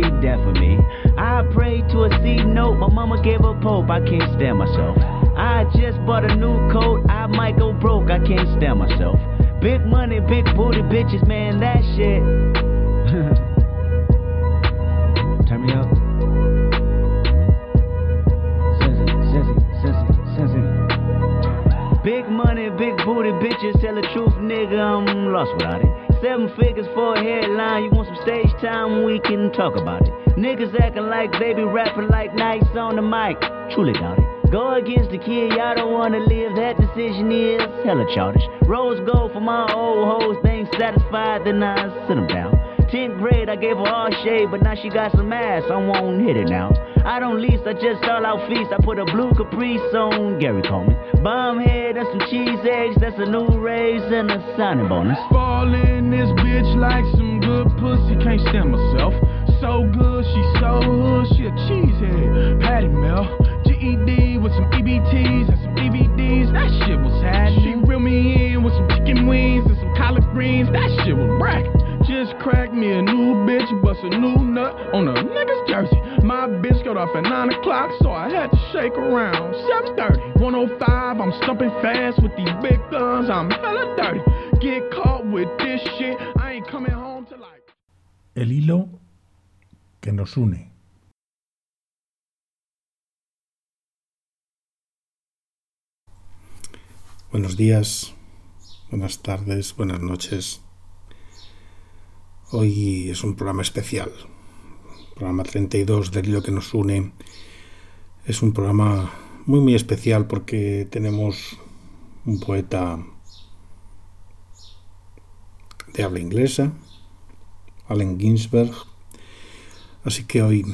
be death for me. I pray to a C note, my mama gave up hope. I can't stand myself. Mic. Truly doubt it. Go against the kid, y'all don't wanna live. That decision is hella childish. Rose gold for my old hoes. Ain't satisfied, then I sit them down. 10th grade, I gave her all shade, but now she got some ass. I won't hit it now. I don't lease, I just stall out feast. I put a blue caprice on Gary Coleman. Bomb head and some cheese eggs, that's a new raise and a signing bonus. Fall in this bitch like some good pussy, can't stand myself. So good, she so hood, she a cheesehead. Patty Mel, GED with some EBTs and some DVDs, that shit was happening. She reeled me in with some chicken wings and some collard greens, that shit was bracket. Just cracked me a new bitch, bust a new nut on a nigga's jersey. My bitch got off at 9 o'clock, so I had to shake around. 7.30, 105, I'm stumping fast with these big guns, I'm hella dirty. Get caught with this shit, I ain't coming home till like... El hilo que nos une. Buenos días, buenas tardes, buenas noches. Hoy es un programa especial, programa 32 del hilo que nos une. Es un programa muy muy especial porque tenemos un poeta de habla inglesa, Allen Ginsberg. Así que hoy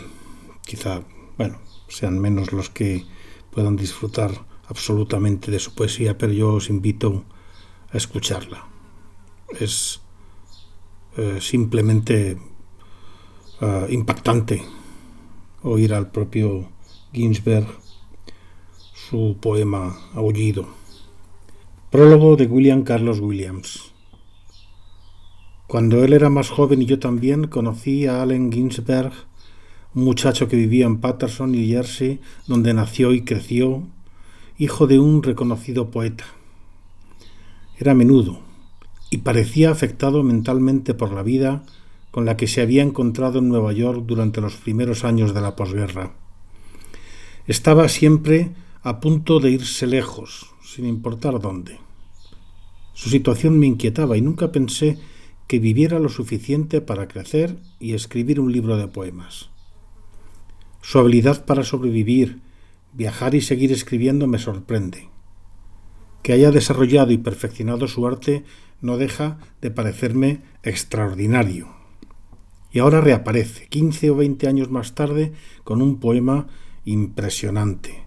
quizá, bueno, sean menos los que puedan disfrutar absolutamente de su poesía, pero yo os invito a escucharla. Es eh, simplemente eh, impactante oír al propio Ginsberg su poema Aullido. Prólogo de William Carlos Williams. Cuando él era más joven y yo también, conocí a Allen Ginsberg, un muchacho que vivía en Patterson, New Jersey, donde nació y creció, hijo de un reconocido poeta. Era menudo y parecía afectado mentalmente por la vida con la que se había encontrado en Nueva York durante los primeros años de la posguerra. Estaba siempre a punto de irse lejos, sin importar dónde. Su situación me inquietaba y nunca pensé que viviera lo suficiente para crecer y escribir un libro de poemas. Su habilidad para sobrevivir, viajar y seguir escribiendo me sorprende. Que haya desarrollado y perfeccionado su arte no deja de parecerme extraordinario. Y ahora reaparece, 15 o 20 años más tarde, con un poema impresionante.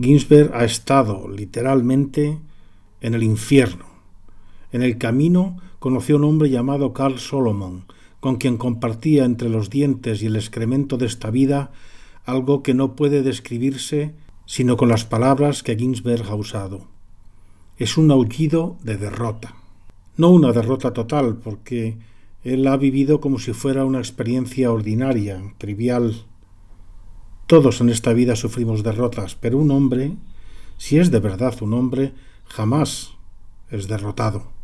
Ginsberg ha estado literalmente en el infierno. En el camino conoció un hombre llamado Carl Solomon, con quien compartía entre los dientes y el excremento de esta vida algo que no puede describirse sino con las palabras que Ginsberg ha usado. Es un aullido de derrota. No una derrota total, porque él ha vivido como si fuera una experiencia ordinaria, trivial. Todos en esta vida sufrimos derrotas, pero un hombre, si es de verdad un hombre, jamás es derrotado.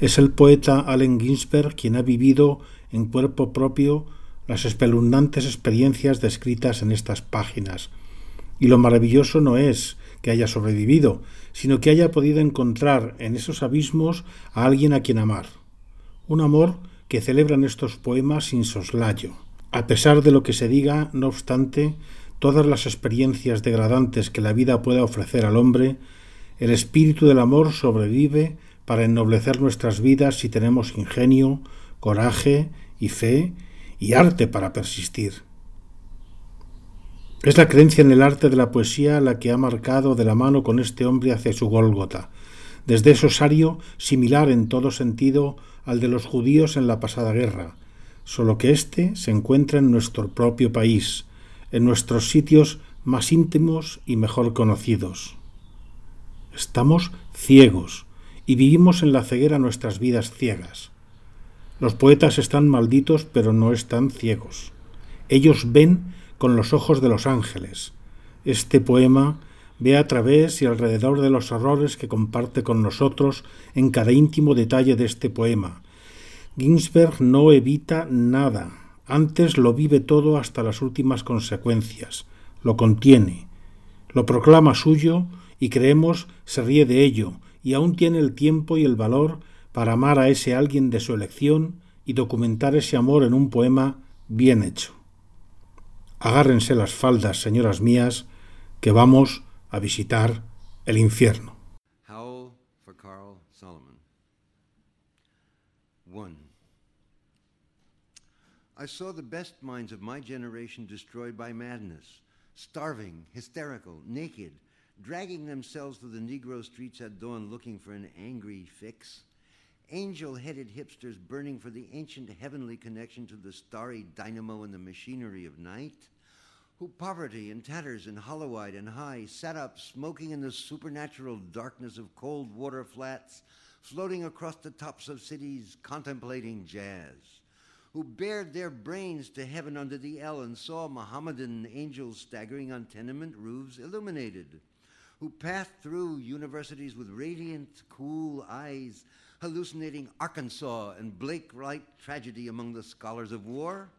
Es el poeta Allen Ginsberg quien ha vivido en cuerpo propio las espeluznantes experiencias descritas en estas páginas. Y lo maravilloso no es que haya sobrevivido, sino que haya podido encontrar en esos abismos a alguien a quien amar. Un amor que celebran estos poemas sin soslayo. A pesar de lo que se diga, no obstante, todas las experiencias degradantes que la vida pueda ofrecer al hombre, el espíritu del amor sobrevive para ennoblecer nuestras vidas si tenemos ingenio, coraje y fe y arte para persistir. Es la creencia en el arte de la poesía la que ha marcado de la mano con este hombre hacia su Gólgota, desde ese osario similar en todo sentido al de los judíos en la pasada guerra, solo que éste se encuentra en nuestro propio país, en nuestros sitios más íntimos y mejor conocidos. Estamos ciegos y vivimos en la ceguera nuestras vidas ciegas. Los poetas están malditos pero no están ciegos. Ellos ven con los ojos de los ángeles. Este poema ve a través y alrededor de los horrores que comparte con nosotros en cada íntimo detalle de este poema. Ginsberg no evita nada, antes lo vive todo hasta las últimas consecuencias, lo contiene, lo proclama suyo y creemos se ríe de ello, y aún tiene el tiempo y el valor para amar a ese alguien de su elección y documentar ese amor en un poema bien hecho. Agárrense las faldas, señoras mías, que vamos a visitar el infierno. Howl for Carl Solomon. 1. I saw the best minds of my generation destroyed by madness, starving, hysterical, naked, dragging themselves through the Negro streets at dawn looking for an angry fix. Angel headed hipsters burning for the ancient heavenly connection to the starry dynamo and the machinery of night who poverty and tatters and hollow-eyed and high sat up smoking in the supernatural darkness of cold water flats, floating across the tops of cities, contemplating jazz, who bared their brains to heaven under the L and saw Mohammedan angels staggering on tenement roofs illuminated, who passed through universities with radiant, cool eyes, hallucinating Arkansas and Blake Wright tragedy among the scholars of war,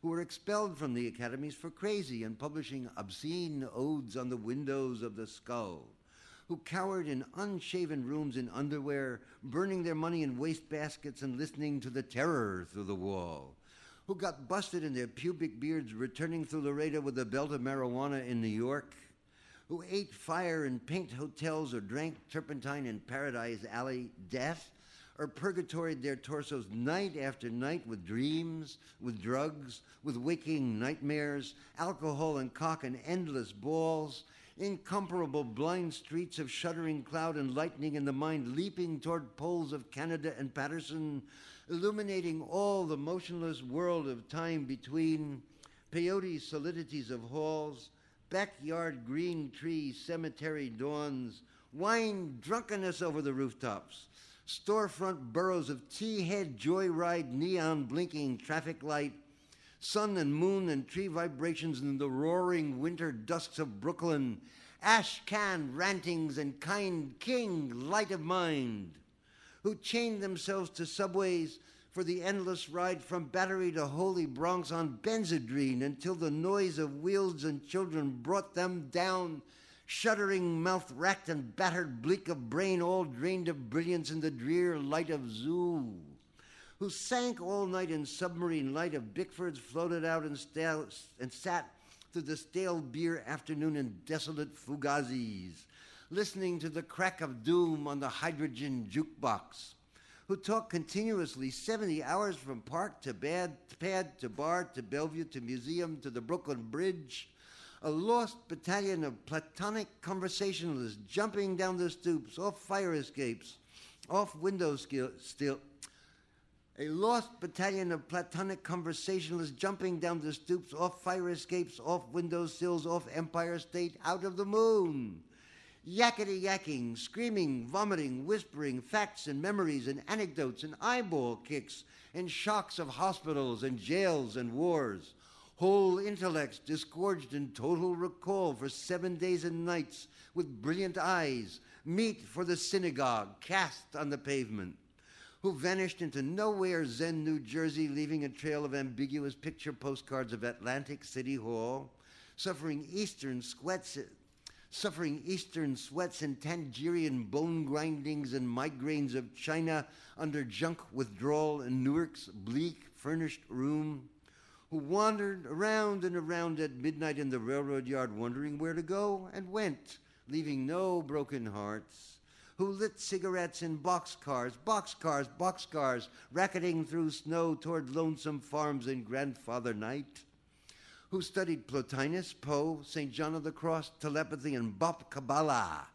who were expelled from the academies for crazy and publishing obscene odes on the windows of the skull, who cowered in unshaven rooms in underwear, burning their money in wastebaskets and listening to the terror through the wall, who got busted in their pubic beards returning through Laredo with a belt of marijuana in New York, who ate fire in paint hotels or drank turpentine in Paradise Alley, death, or purgatoried their torsos night after night with dreams, with drugs, with waking nightmares, alcohol and cock and endless balls, incomparable blind streets of shuddering cloud and lightning in the mind leaping toward poles of Canada and Paterson, illuminating all the motionless world of time between peyote solidities of halls, backyard green trees, cemetery dawns, wine drunkenness over the rooftops, storefront burrows of teahead joyride neon blinking traffic light, sun and moon and tree vibrations in the roaring winter dusks of Brooklyn, ash can rantings and kind king light of mind, who chained themselves to subways for the endless ride from Battery to Holy Bronx on Benzedrine until the noise of wheels and children brought them down shuddering, mouth racked and battered, bleak of brain, all drained of brilliance in the drear light of Zoo, who sank all night in submarine light of Bickfords, floated out and, stale, and sat through the stale beer afternoon in desolate Fugazzi's, listening to the crack of doom on the hydrogen jukebox, who talked continuously 70 hours from park to bad, pad to bar to Bellevue to museum to the Brooklyn Bridge, a lost battalion of platonic conversationalists jumping down the stoops, off fire escapes, off window still. A lost battalion of platonic conversationalists jumping down the stoops, off fire escapes, off window sills, off Empire State, out of the moon. Yakety yacking, screaming, vomiting, whispering, facts and memories and anecdotes and eyeball kicks and shocks of hospitals and jails and wars. Whole intellects disgorged in total recall for seven days and nights with brilliant eyes, meat for the synagogue cast on the pavement, who vanished into nowhere Zen, New Jersey, leaving a trail of ambiguous picture postcards of Atlantic City Hall, suffering Eastern sweats, suffering Eastern sweats and Tangerian bone grindings and migraines of China under junk withdrawal in Newark's bleak furnished room, who wandered around and around at midnight in the railroad yard, wondering where to go, and went, leaving no broken hearts, who lit cigarettes in boxcars, boxcars, boxcars, racketing through snow toward lonesome farms in grandfather night, who studied Plotinus, Poe, St. John of the Cross, telepathy, and Bop Kabbalah,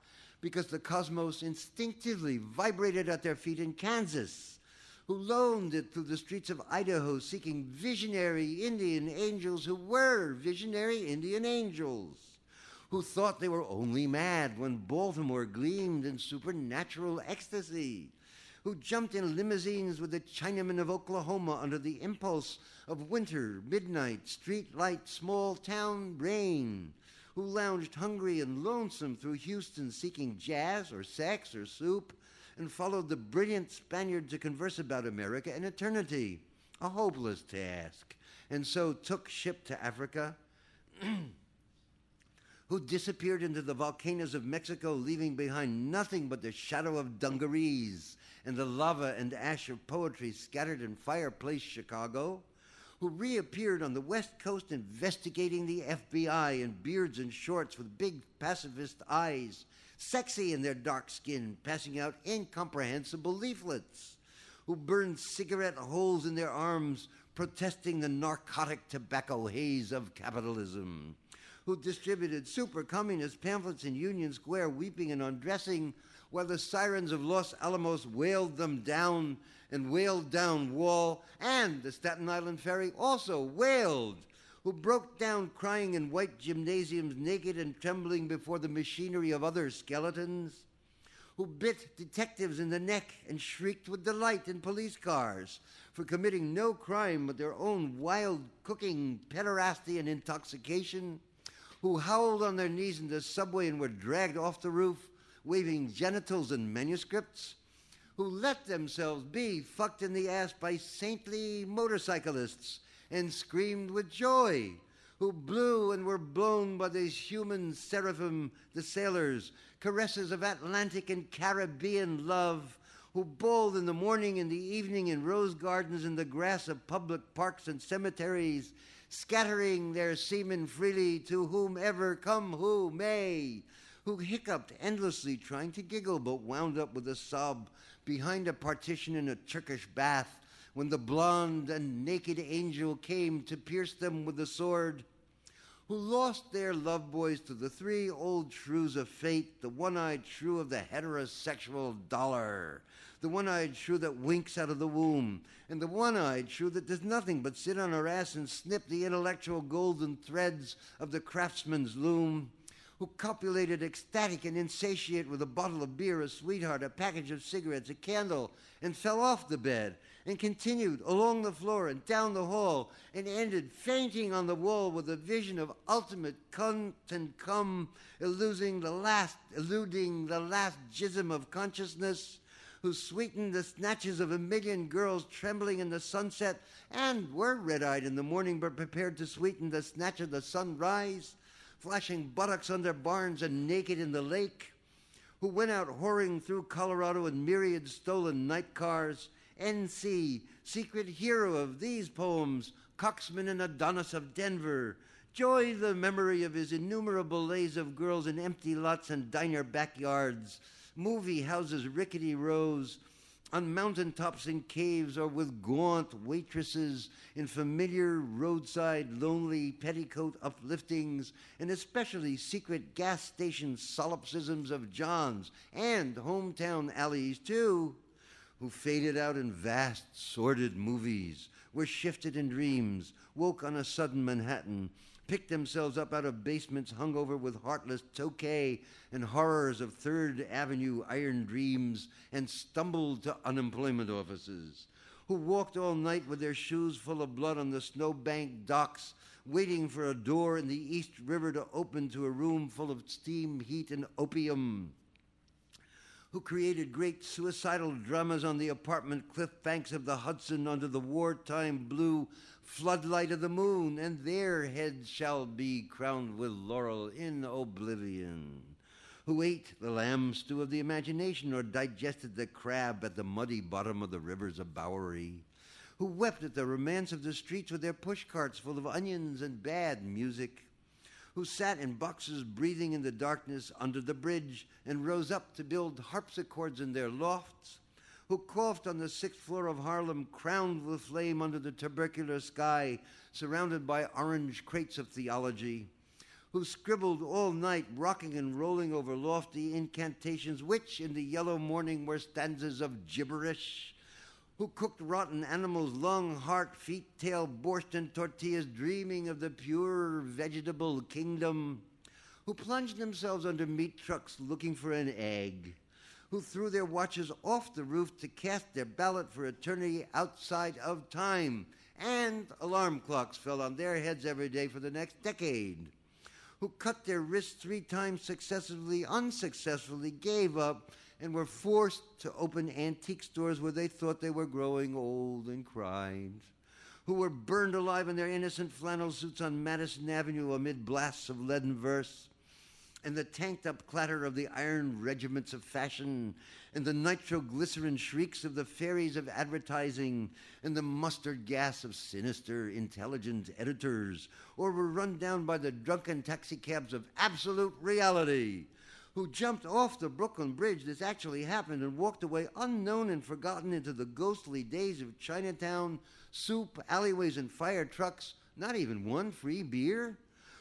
because the cosmos instinctively vibrated at their feet in Kansas who loaned it through the streets of Idaho seeking visionary Indian angels who were visionary Indian angels, who thought they were only mad when Baltimore gleamed in supernatural ecstasy, who jumped in limousines with the Chinamen of Oklahoma under the impulse of winter, midnight, street light, small town rain, who lounged hungry and lonesome through Houston seeking jazz or sex or soup, and followed the brilliant Spaniard to converse about America and eternity, a hopeless task, and so took ship to Africa. who disappeared into the volcanoes of Mexico, leaving behind nothing but the shadow of dungarees and the lava and ash of poetry scattered in fireplace Chicago, who reappeared on the West Coast investigating the FBI in beards and shorts with big pacifist eyes, sexy in their dark skin, passing out incomprehensible leaflets, who burned cigarette holes in their arms, protesting the narcotic tobacco haze of capitalism who distributed super communist pamphlets in Union Square, weeping and undressing, while the sirens of Los Alamos wailed them down and wailed down Wall, and the Staten Island Ferry also wailed, who broke down crying in white gymnasiums, naked and trembling before the machinery of other skeletons, who bit detectives in the neck and shrieked with delight in police cars for committing no crime but their own wild cooking, pederasty, and intoxication who howled on their knees in the subway and were dragged off the roof, waving genitals and manuscripts, who let themselves be fucked in the ass by saintly motorcyclists and screamed with joy, who blew and were blown by these human seraphim, the sailors, caresses of Atlantic and Caribbean love, who bowled in the morning and the evening in rose gardens in the grass of public parks and cemeteries scattering their semen freely to whomever come who may, who hiccuped endlessly, trying to giggle, but wound up with a sob behind a partition in a Turkish bath when the blonde and naked angel came to pierce them with the sword, who lost their love boys to the three old shrews of fate, the one eyed shrew of the heterosexual dollar, the one eyed shrew that winks out of the womb, and the one eyed shrew that does nothing but sit on her ass and snip the intellectual golden threads of the craftsman's loom, who copulated ecstatic and insatiate with a bottle of beer, a sweetheart, a package of cigarettes, a candle, and fell off the bed, and continued along the floor and down the hall, and ended fainting on the wall with a vision of ultimate cunt and cum, eluding the last, eluding the last jism of consciousness who sweetened the snatches of a million girls trembling in the sunset and were red eyed in the morning but prepared to sweeten the snatch of the sunrise, flashing buttocks under barns and naked in the lake, who went out whoring through Colorado in myriad stolen night cars. N.C., secret hero of these poems, Coxman and Adonis of Denver. Joy the memory of his innumerable lays of girls in empty lots and diner backyards movie houses, rickety rows, on mountain tops in caves, or with gaunt waitresses in familiar roadside lonely petticoat upliftings, and especially secret gas station solipsisms of John's, and hometown alleys too, who faded out in vast, sordid movies, were shifted in dreams, woke on a sudden Manhattan, picked themselves up out of basements hung over with heartless tokay and horrors of Third Avenue iron dreams, and stumbled to unemployment offices, who walked all night with their shoes full of blood on the snowbank docks, waiting for a door in the East River to open to a room full of steam, heat, and opium who created great suicidal dramas on the apartment cliff banks of the Hudson under the wartime blue floodlight of the moon, and their heads shall be crowned with laurel in oblivion. Who ate the lamb stew of the imagination or digested the crab at the muddy bottom of the rivers of Bowery? Who wept at the romance of the streets with their pushcarts full of onions and bad music? Who sat in boxes breathing in the darkness under the bridge and rose up to build harpsichords in their lofts? Who coughed on the sixth floor of Harlem, crowned with flame under the tubercular sky, surrounded by orange crates of theology, who scribbled all night, rocking and rolling over lofty incantations, which in the yellow morning were stanzas of gibberish, who cooked rotten animals, lung, heart, feet, tail, borscht, and tortillas, dreaming of the pure vegetable kingdom who plunged themselves under meat trucks looking for an egg, who threw their watches off the roof to cast their ballot for eternity outside of time, and alarm clocks fell on their heads every day for the next decade, who cut their wrists three times successively, unsuccessfully, gave up, and were forced to open antique stores where they thought they were growing old and cried, who were burned alive in their innocent flannel suits on Madison Avenue amid blasts of leaden verse, and the tanked up clatter of the iron regiments of fashion, and the nitroglycerin shrieks of the fairies of advertising, and the mustard gas of sinister, intelligent editors, or were run down by the drunken taxicabs of absolute reality, who jumped off the Brooklyn Bridge, this actually happened, and walked away unknown and forgotten into the ghostly days of Chinatown, soup, alleyways, and fire trucks, not even one free beer,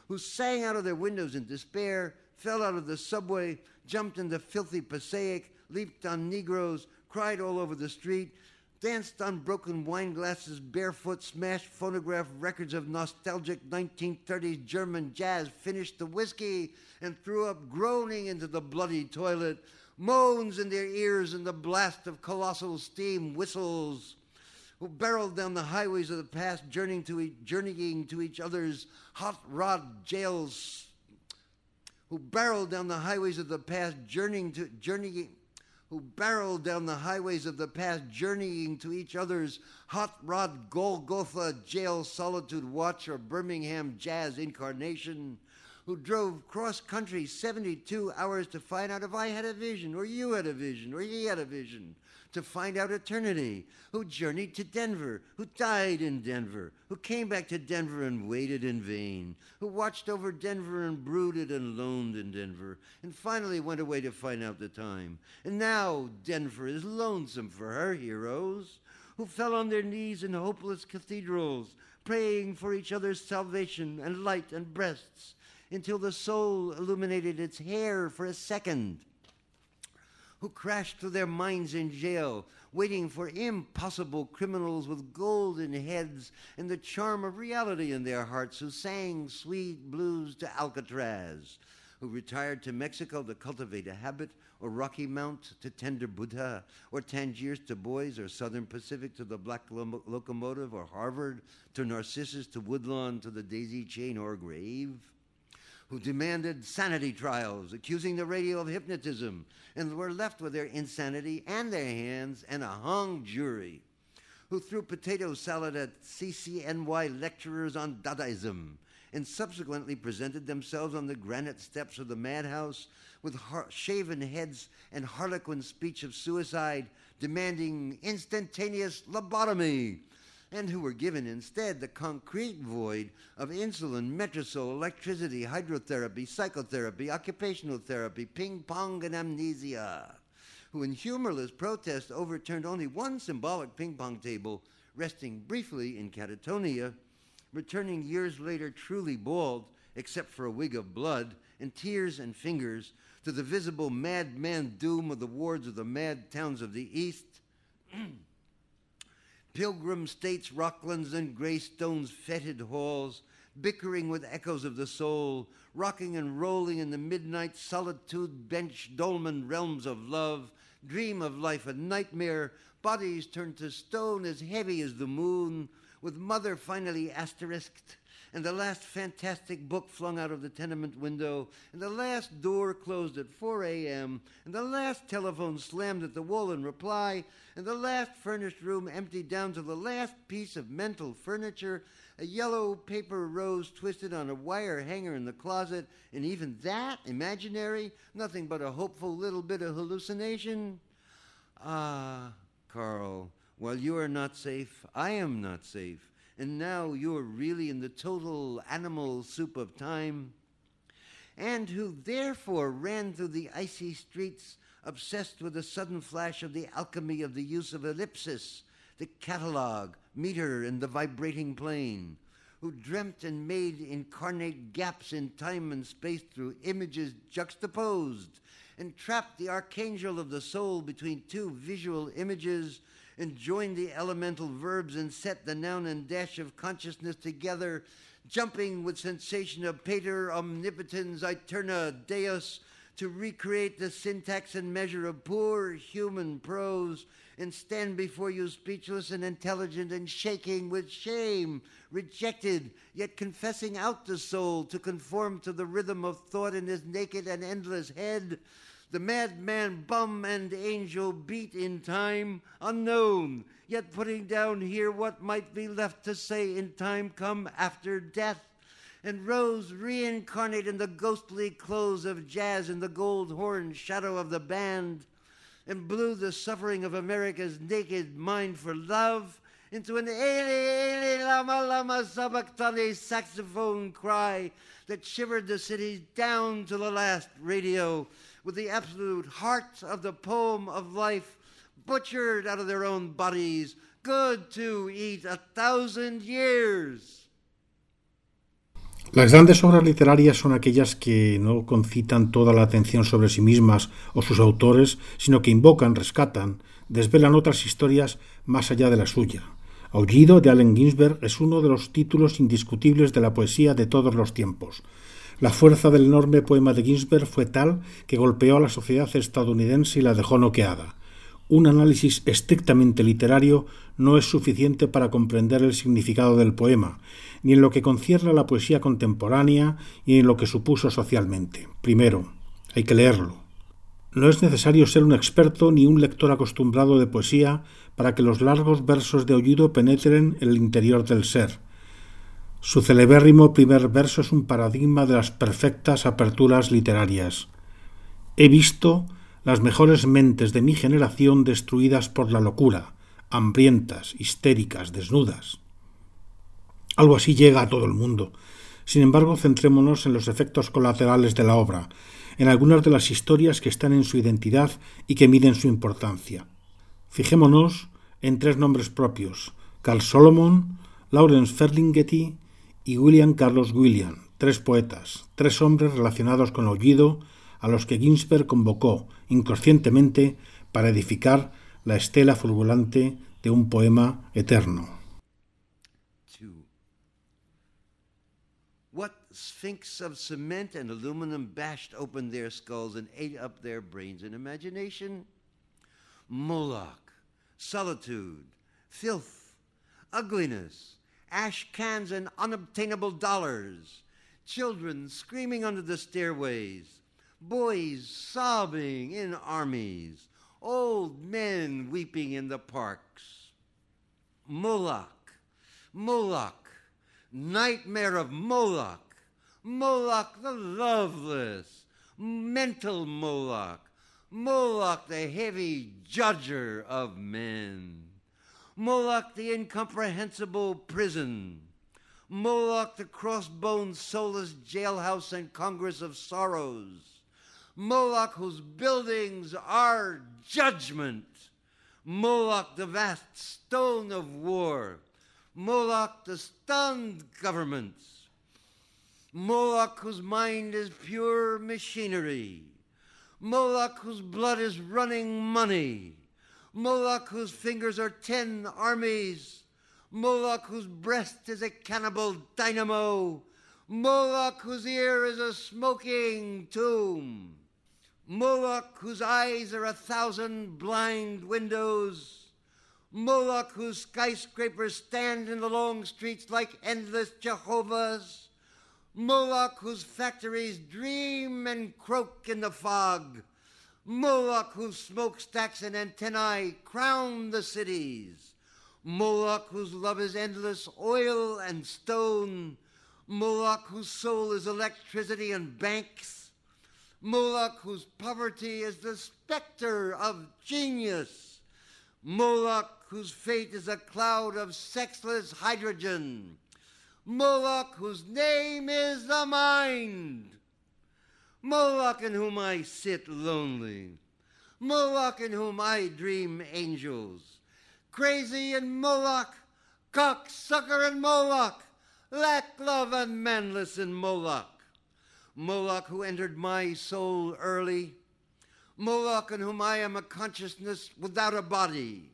who sang out of their windows in despair, fell out of the subway, jumped into filthy Passaic, leaped on Negroes, cried all over the street, danced on broken wine glasses barefoot, smashed phonograph records of nostalgic 1930s German jazz, finished the whiskey, and threw up groaning into the bloody toilet, moans in their ears and the blast of colossal steam whistles. Who barreled down the highways of the past, journeying to, journeying to each other's hot rod jails who barreled down the highways of the past, journeying to journeying, who barreled down the highways of the past, journeying to each other's hot rod Golgotha jail solitude watch or Birmingham jazz incarnation, who drove cross country 72 hours to find out if I had a vision, or you had a vision, or he had a vision, to find out eternity, who journeyed to Denver, who died in Denver, who came back to Denver and waited in vain, who watched over Denver and brooded and loaned in Denver, and finally went away to find out the time. And now Denver is lonesome for her heroes, who fell on their knees in hopeless cathedrals, praying for each other's salvation and light and breasts, until the soul illuminated its hair for a second who crashed through their minds in jail, waiting for impossible criminals with golden heads and the charm of reality in their hearts, who sang sweet blues to Alcatraz, who retired to Mexico to cultivate a habit, or Rocky Mount to tender Buddha, or Tangiers to Boys, or Southern Pacific to the Black Lo- Locomotive, or Harvard to Narcissus to Woodlawn to the Daisy Chain or Grave who demanded sanity trials, accusing the radio of hypnotism, and were left with their insanity and their hands and a hung jury, who threw potato salad at CCNY lecturers on Dadaism, and subsequently presented themselves on the granite steps of the madhouse with har- shaven heads and harlequin speech of suicide, demanding instantaneous lobotomy and who were given instead the concrete void of insulin, Metrazol, electricity, hydrotherapy, psychotherapy, occupational therapy, ping pong, and amnesia, who in humorless protest overturned only one symbolic ping pong table, resting briefly in catatonia, returning years later truly bald, except for a wig of blood and tears and fingers, to the visible madman doom of the wards of the mad towns of the East. pilgrim states, rocklands, and greystones, fetid halls, bickering with echoes of the soul, rocking and rolling in the midnight solitude bench dolmen realms of love, dream of life a nightmare, bodies turned to stone as heavy as the moon, with mother finally asterisked, and the last fantastic book flung out of the tenement window, and the last door closed at 4 a.m., and the last telephone slammed at the wall in reply, and the last furnished room emptied down to the last piece of mental furniture, a yellow paper rose twisted on a wire hanger in the closet, and even that imaginary, nothing but a hopeful little bit of hallucination. Ah, Carl, while you are not safe, I am not safe, and now you are really in the total animal soup of time, and who therefore ran through the icy streets obsessed with a sudden flash of the alchemy of the use of ellipsis, the catalog, meter, and the vibrating plane, who dreamt and made incarnate gaps in time and space through images juxtaposed, and trapped the archangel of the soul between two visual images, and join the elemental verbs and set the noun and dash of consciousness together, jumping with sensation of pater omnipotens aeterna deus to recreate the syntax and measure of poor human prose and stand before you speechless and intelligent and shaking with shame, rejected, yet confessing out the soul to conform to the rhythm of thought in his naked and endless head. The madman, bum, and angel beat in time unknown, yet putting down here what might be left to say in time come after death and rose reincarnate in the ghostly clothes of jazz in the gold horn shadow of the band and blew the suffering of America's naked mind for love into an Eli, Eli, Lama, Lama, Sabachthani saxophone cry that shivered the city down to the last radio with the absolute heart of the poem of life butchered out of their own bodies, good to eat a thousand years. Las grandes obras literarias son aquellas que no concitan toda la atención sobre sí mismas o sus autores, sino que invocan, rescatan, desvelan otras historias más allá de la suya. Aullido de Allen Ginsberg es uno de los títulos indiscutibles de la poesía de todos los tiempos. La fuerza del enorme poema de Ginsberg fue tal que golpeó a la sociedad estadounidense y la dejó noqueada. Un análisis estrictamente literario no es suficiente para comprender el significado del poema, ni en lo que concierne a la poesía contemporánea y en lo que supuso socialmente. Primero, hay que leerlo. No es necesario ser un experto ni un lector acostumbrado de poesía para que los largos versos de Olluro penetren en el interior del ser. Su celebérrimo primer verso es un paradigma de las perfectas aperturas literarias. He visto las mejores mentes de mi generación destruidas por la locura, hambrientas, histéricas, desnudas. Algo así llega a todo el mundo. Sin embargo, centrémonos en los efectos colaterales de la obra, en algunas de las historias que están en su identidad y que miden su importancia. Fijémonos en tres nombres propios, Carl Solomon, Lawrence Ferlinghetti y William Carlos William, tres poetas, tres hombres relacionados con Aullido, a los que Ginsberg convocó inconscientemente para edificar la estela fulgurante de un poema eterno. What sphinx of cement and aluminum bashed open their skulls and ate up their brains and imagination? Moloch, solitude, filth, ugliness, ash cans and unobtainable dollars, children screaming under the stairways, boys sobbing in armies, old men weeping in the parks. Moloch, Moloch, nightmare of Moloch, Moloch the loveless, mental Moloch, Moloch the heavy judger of men, Moloch the incomprehensible prison, Moloch the crossbones soulless jailhouse and congress of sorrows, Moloch, whose buildings are judgment. Moloch, the vast stone of war. Moloch, the stunned governments. Moloch, whose mind is pure machinery. Moloch, whose blood is running money. Moloch, whose fingers are ten armies. Moloch, whose breast is a cannibal dynamo. Moloch, whose ear is a smoking tomb. Moloch, whose eyes are a thousand blind windows. Moloch, whose skyscrapers stand in the long streets like endless Jehovahs. Moloch, whose factories dream and croak in the fog. Moloch, whose smokestacks and antennae crown the cities. Moloch, whose love is endless oil and stone. Moloch, whose soul is electricity and banks. Moloch, whose poverty is the specter of genius. Moloch, whose fate is a cloud of sexless hydrogen. Moloch, whose name is the mind. Moloch, in whom I sit lonely. Moloch, in whom I dream angels. Crazy and Moloch, cocksucker and Moloch, lack love and manless in Moloch. Moloch who entered my soul early, Moloch in whom I am a consciousness without a body,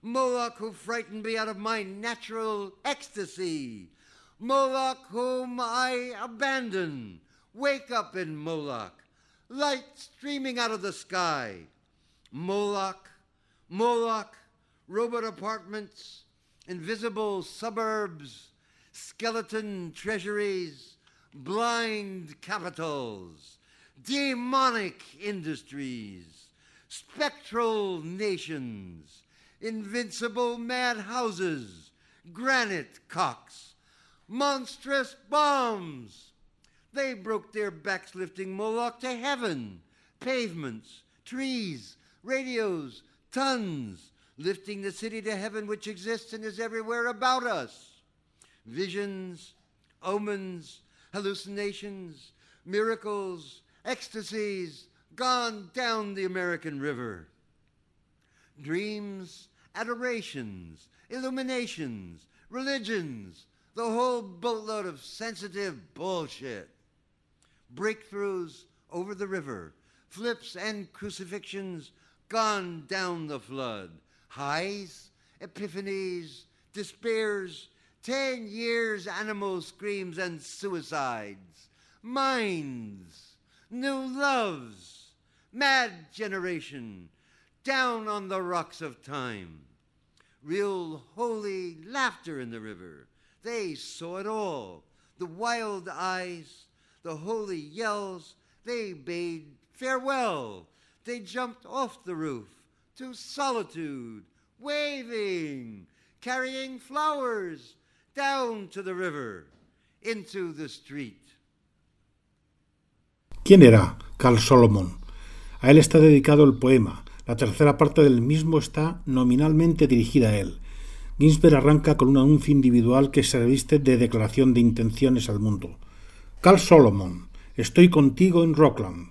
Moloch who frightened me out of my natural ecstasy, Moloch whom I abandon. Wake up in Moloch, light streaming out of the sky. Moloch, Moloch, robot apartments, invisible suburbs, skeleton treasuries, blind capitals, demonic industries, spectral nations, invincible madhouses, granite cocks, monstrous bombs. They broke their backs lifting Moloch to heaven, pavements, trees, radios, tons, lifting the city to heaven which exists and is everywhere about us. Visions, omens, hallucinations, miracles, ecstasies, gone down the American River. Dreams, adorations, illuminations, religions, the whole boatload of sensitive bullshit. Breakthroughs over the river, flips and crucifixions gone down the flood, highs, epiphanies, despairs, ten years animal screams and suicides, minds, new loves, mad generation, down on the rocks of time. Real holy laughter in the river. They saw it all. The wild eyes, the holy yells, they bade farewell. They jumped off the roof to solitude, waving, carrying flowers down to the river, into the street. ¿Quién era Carl Solomon? A él está dedicado el poema. La tercera parte del mismo está nominalmente dirigida a él. Ginsberg arranca con un anuncio individual que se reviste de declaración de intenciones al mundo. Carl Solomon, estoy contigo en Rockland.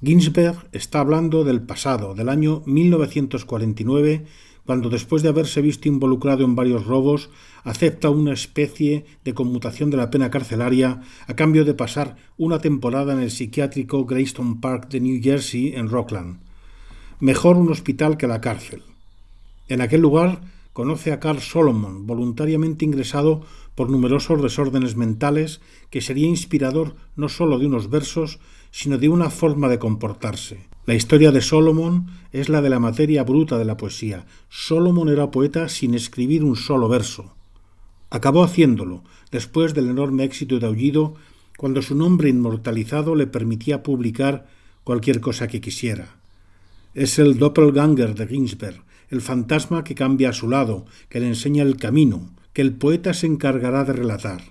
Ginsberg está hablando del pasado, del año 1949, cuando después de haberse visto involucrado en varios robos, acepta una especie de conmutación de la pena carcelaria a cambio de pasar una temporada en el psiquiátrico Greystone Park de New Jersey en Rockland. Mejor un hospital que la cárcel. En aquel lugar conoce a Carl Solomon, voluntariamente ingresado por numerosos desórdenes mentales, que sería inspirador no sólo de unos versos, sino de una forma de comportarse. La historia de Solomon es la de la materia bruta de la poesía. Solomon era poeta sin escribir un solo verso. Acabó haciéndolo, después del enorme éxito de Aullido, cuando su nombre inmortalizado le permitía publicar cualquier cosa que quisiera. Es el doppelganger de Ginsberg, el fantasma que cambia a su lado, que le enseña el camino, que el poeta se encargará de relatar.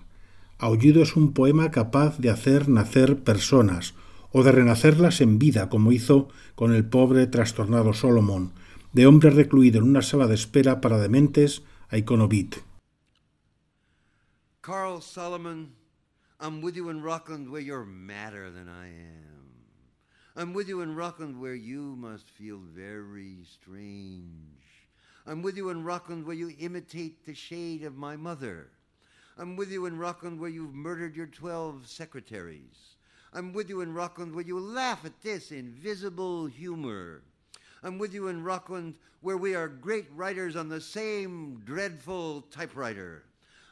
Aullido es un poema capaz de hacer nacer personas, o de renacerlas en vida, como hizo con el pobre trastornado Solomon, de hombre recluido en una sala de espera para dementes a Iconovit. Carl Solomon, I'm with you in Rockland where you're madder than I am. I'm with you in Rockland where you must feel very strange. I'm with you in Rockland where you imitate the shade of my mother. I'm with you in Rockland where you've murdered your 12 secretaries. I'm with you in Rockland where you laugh at this invisible humor. I'm with you in Rockland where we are great writers on the same dreadful typewriter.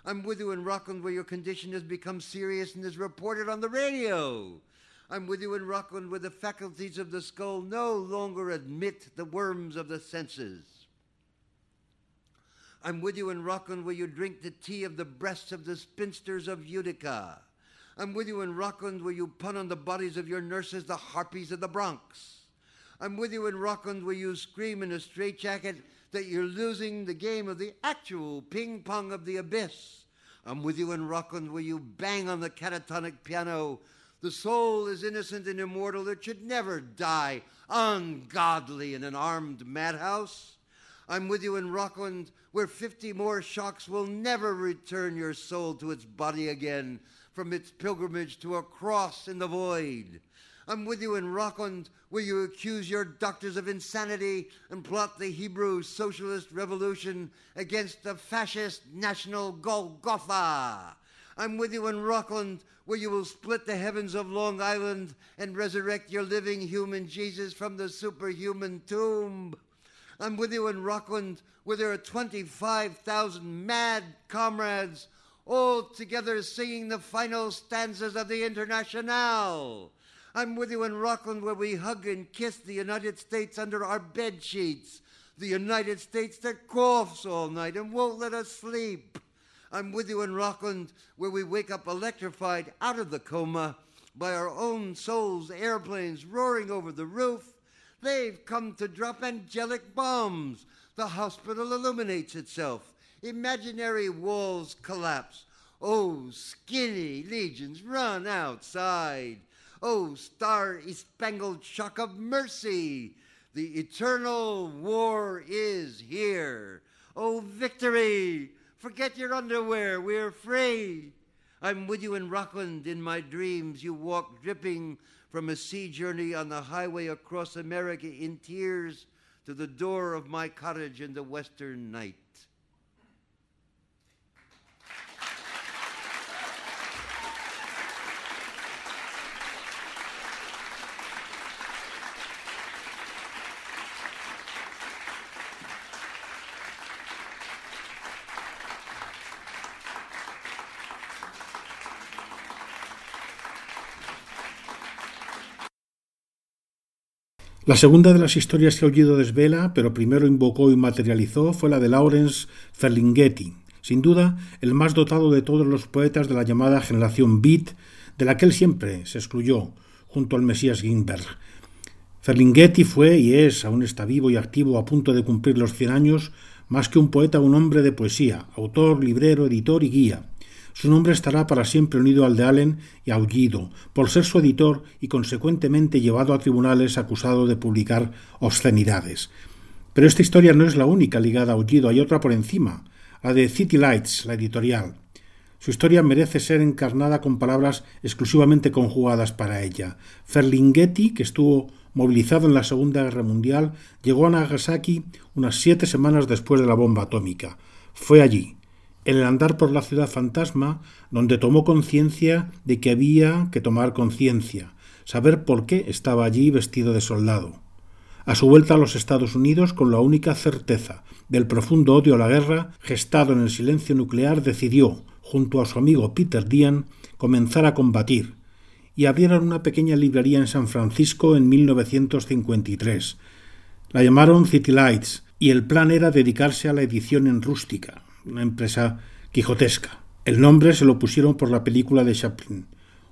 I'm with you in Rockland where your condition has become serious and is reported on the radio. I'm with you in Rockland where the faculties of the skull no longer admit the worms of the senses. I'm with you in Rockland where you drink the tea of the breasts of the spinsters of Utica. I'm with you in Rockland where you pun on the bodies of your nurses, the harpies of the Bronx. I'm with you in Rockland where you scream in a straitjacket that you're losing the game of the actual ping pong of the abyss. I'm with you in Rockland where you bang on the catatonic piano. The soul is innocent and immortal. It should never die ungodly in an armed madhouse. I'm with you in Rockland where 50 more shocks will never return your soul to its body again from its pilgrimage to a cross in the void. I'm with you in Rockland, where you accuse your doctors of insanity and plot the Hebrew socialist revolution against the fascist national Golgotha. I'm with you in Rockland, where you will split the heavens of Long Island and resurrect your living human Jesus from the superhuman tomb. I'm with you in Rockland, where there are 25,000 mad comrades all together singing the final stanzas of the Internationale. I'm with you in Rockland where we hug and kiss the United States under our bed sheets. The United States that coughs all night and won't let us sleep. I'm with you in Rockland where we wake up electrified out of the coma by our own souls' airplanes roaring over the roof. They've come to drop angelic bombs. The hospital illuminates itself. Imaginary walls collapse. Oh, skinny legions, run outside. Oh, star spangled shock of mercy. The eternal war is here. Oh, victory! Forget your underwear, we're free. I'm with you in Rockland in my dreams. You walk dripping from a sea journey on the highway across America in tears to the door of my cottage in the western night. La segunda de las historias que Aullido desvela, pero primero invocó y materializó, fue la de Lawrence Ferlinghetti, sin duda el más dotado de todos los poetas de la llamada generación Beat, de la que él siempre se excluyó, junto al Mesías Ginsberg. Ferlinghetti fue y es, aún está vivo y activo a punto de cumplir los 100 años, más que un poeta, un hombre de poesía, autor, librero, editor y guía su nombre estará para siempre unido al de Allen y Aullido, por ser su editor y consecuentemente llevado a tribunales acusado de publicar obscenidades. Pero esta historia no es la única ligada a Aullido, hay otra por encima, la de City Lights, la editorial. Su historia merece ser encarnada con palabras exclusivamente conjugadas para ella. Ferlinghetti, que estuvo movilizado en la Segunda Guerra Mundial, llegó a Nagasaki unas siete semanas después de la bomba atómica. Fue allí, en el andar por la ciudad fantasma, donde tomó conciencia de que había que tomar conciencia, saber por qué estaba allí vestido de soldado. A su vuelta a los Estados Unidos, con la única certeza del profundo odio a la guerra, gestado en el silencio nuclear, decidió, junto a su amigo Peter Dean, comenzar a combatir, y abrieron una pequeña librería en San Francisco en 1953. La llamaron City Lights, y el plan era dedicarse a la edición en rústica, una empresa quijotesca. El nombre se lo pusieron por la película de Chaplin.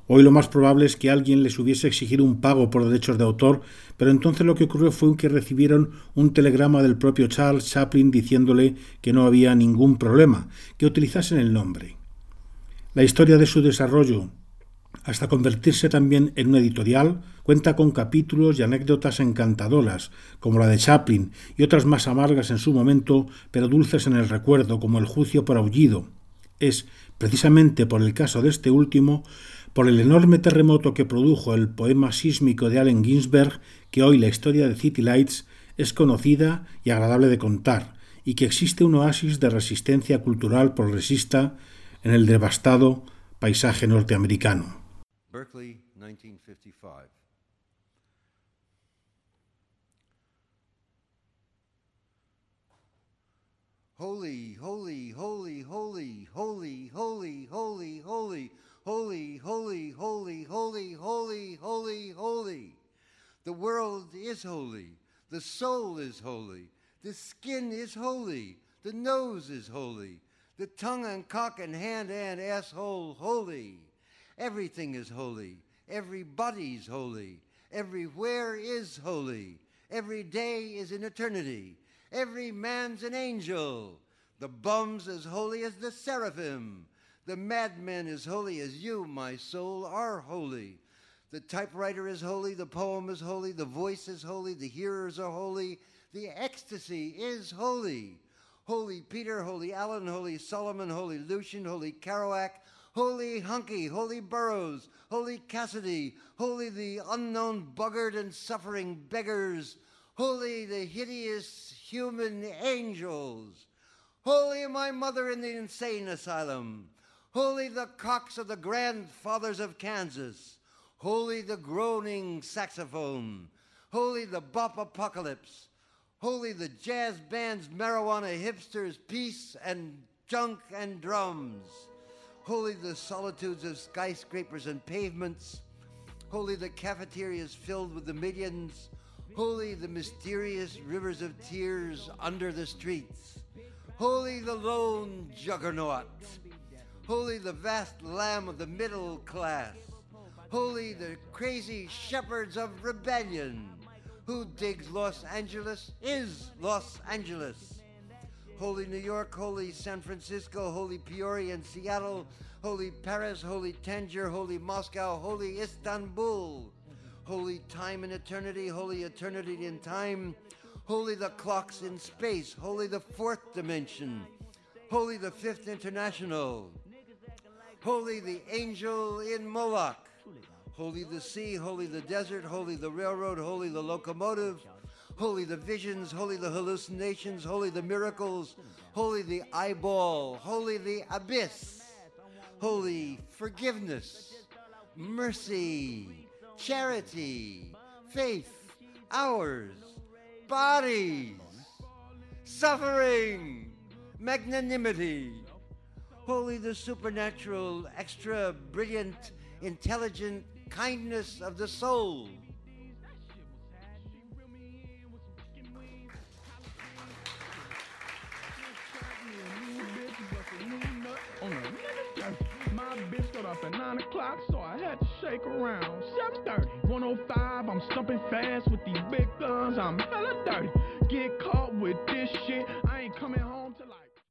Hoy lo más probable es que alguien les hubiese exigido un pago por derechos de autor, pero entonces lo que ocurrió fue que recibieron un telegrama del propio Charles Chaplin diciéndole que no había ningún problema, que utilizasen el nombre. La historia de su desarrollo, hasta convertirse también en una editorial, cuenta con capítulos y anécdotas encantadoras, como la de Chaplin, y otras más amargas en su momento, pero dulces en el recuerdo, como el juicio por aullido. Es, precisamente por el caso de este último, por el enorme terremoto que produjo el poema sísmico de Allen Ginsberg, que hoy la historia de City Lights es conocida y agradable de contar, y que existe un oasis de resistencia cultural progresista en el devastado paisaje norteamericano. Berkeley, 1955. Holy, holy, holy, holy, holy, holy, holy, holy, holy, holy, holy, holy, holy, holy, holy. The world is holy. The soul is holy. The skin is holy. The nose is holy. The tongue and cock and hand and asshole holy. Everything is holy. Everybody's holy. Everywhere is holy. Every day is an eternity. Every man's an angel. The bum's as holy as the seraphim. The madman is holy as you, my soul, are holy. The typewriter is holy. The poem is holy. The voice is holy. The hearers are holy. The ecstasy is holy. Holy Peter, Holy Allen, Holy Solomon, Holy Lucian, Holy Kerouac, Holy Huncke, Holy Burroughs, Holy Cassidy, Holy the unknown buggard and suffering beggars, Holy the hideous human angels, Holy my mother in the insane asylum, Holy the cocks of the grandfathers of Kansas, Holy the groaning saxophone, Holy the bop apocalypse, Holy the jazz bands, marijuana hipsters, peace and junk and drums. Holy the solitudes of skyscrapers and pavements. Holy the cafeterias filled with the millions. Holy the mysterious rivers of tears under the streets. Holy the lone juggernaut. Holy the vast lamb of the middle class. Holy the crazy shepherds of rebellion. Who digs Los Angeles is Los Angeles. Holy New York, holy San Francisco, holy Peoria and Seattle, holy Paris, holy Tangier, holy Moscow, holy Istanbul, holy time and eternity, holy eternity in time, holy the clocks in space, holy the fourth dimension, holy the fifth international, holy the angel in Moloch, holy the sea, holy the desert, holy the railroad, holy the locomotive, holy the visions, holy the hallucinations, holy the miracles, holy the eyeball, holy the abyss, holy forgiveness, mercy, charity, faith, ours, bodies, suffering, magnanimity, holy the supernatural, extra brilliant, intelligent kindness of the soul. Up at 9 o'clock, so I had to shake around. 7.30, 105, I'm stumping fast with these big guns, I'm hella dirty. Get caught with this shit, I ain't coming home.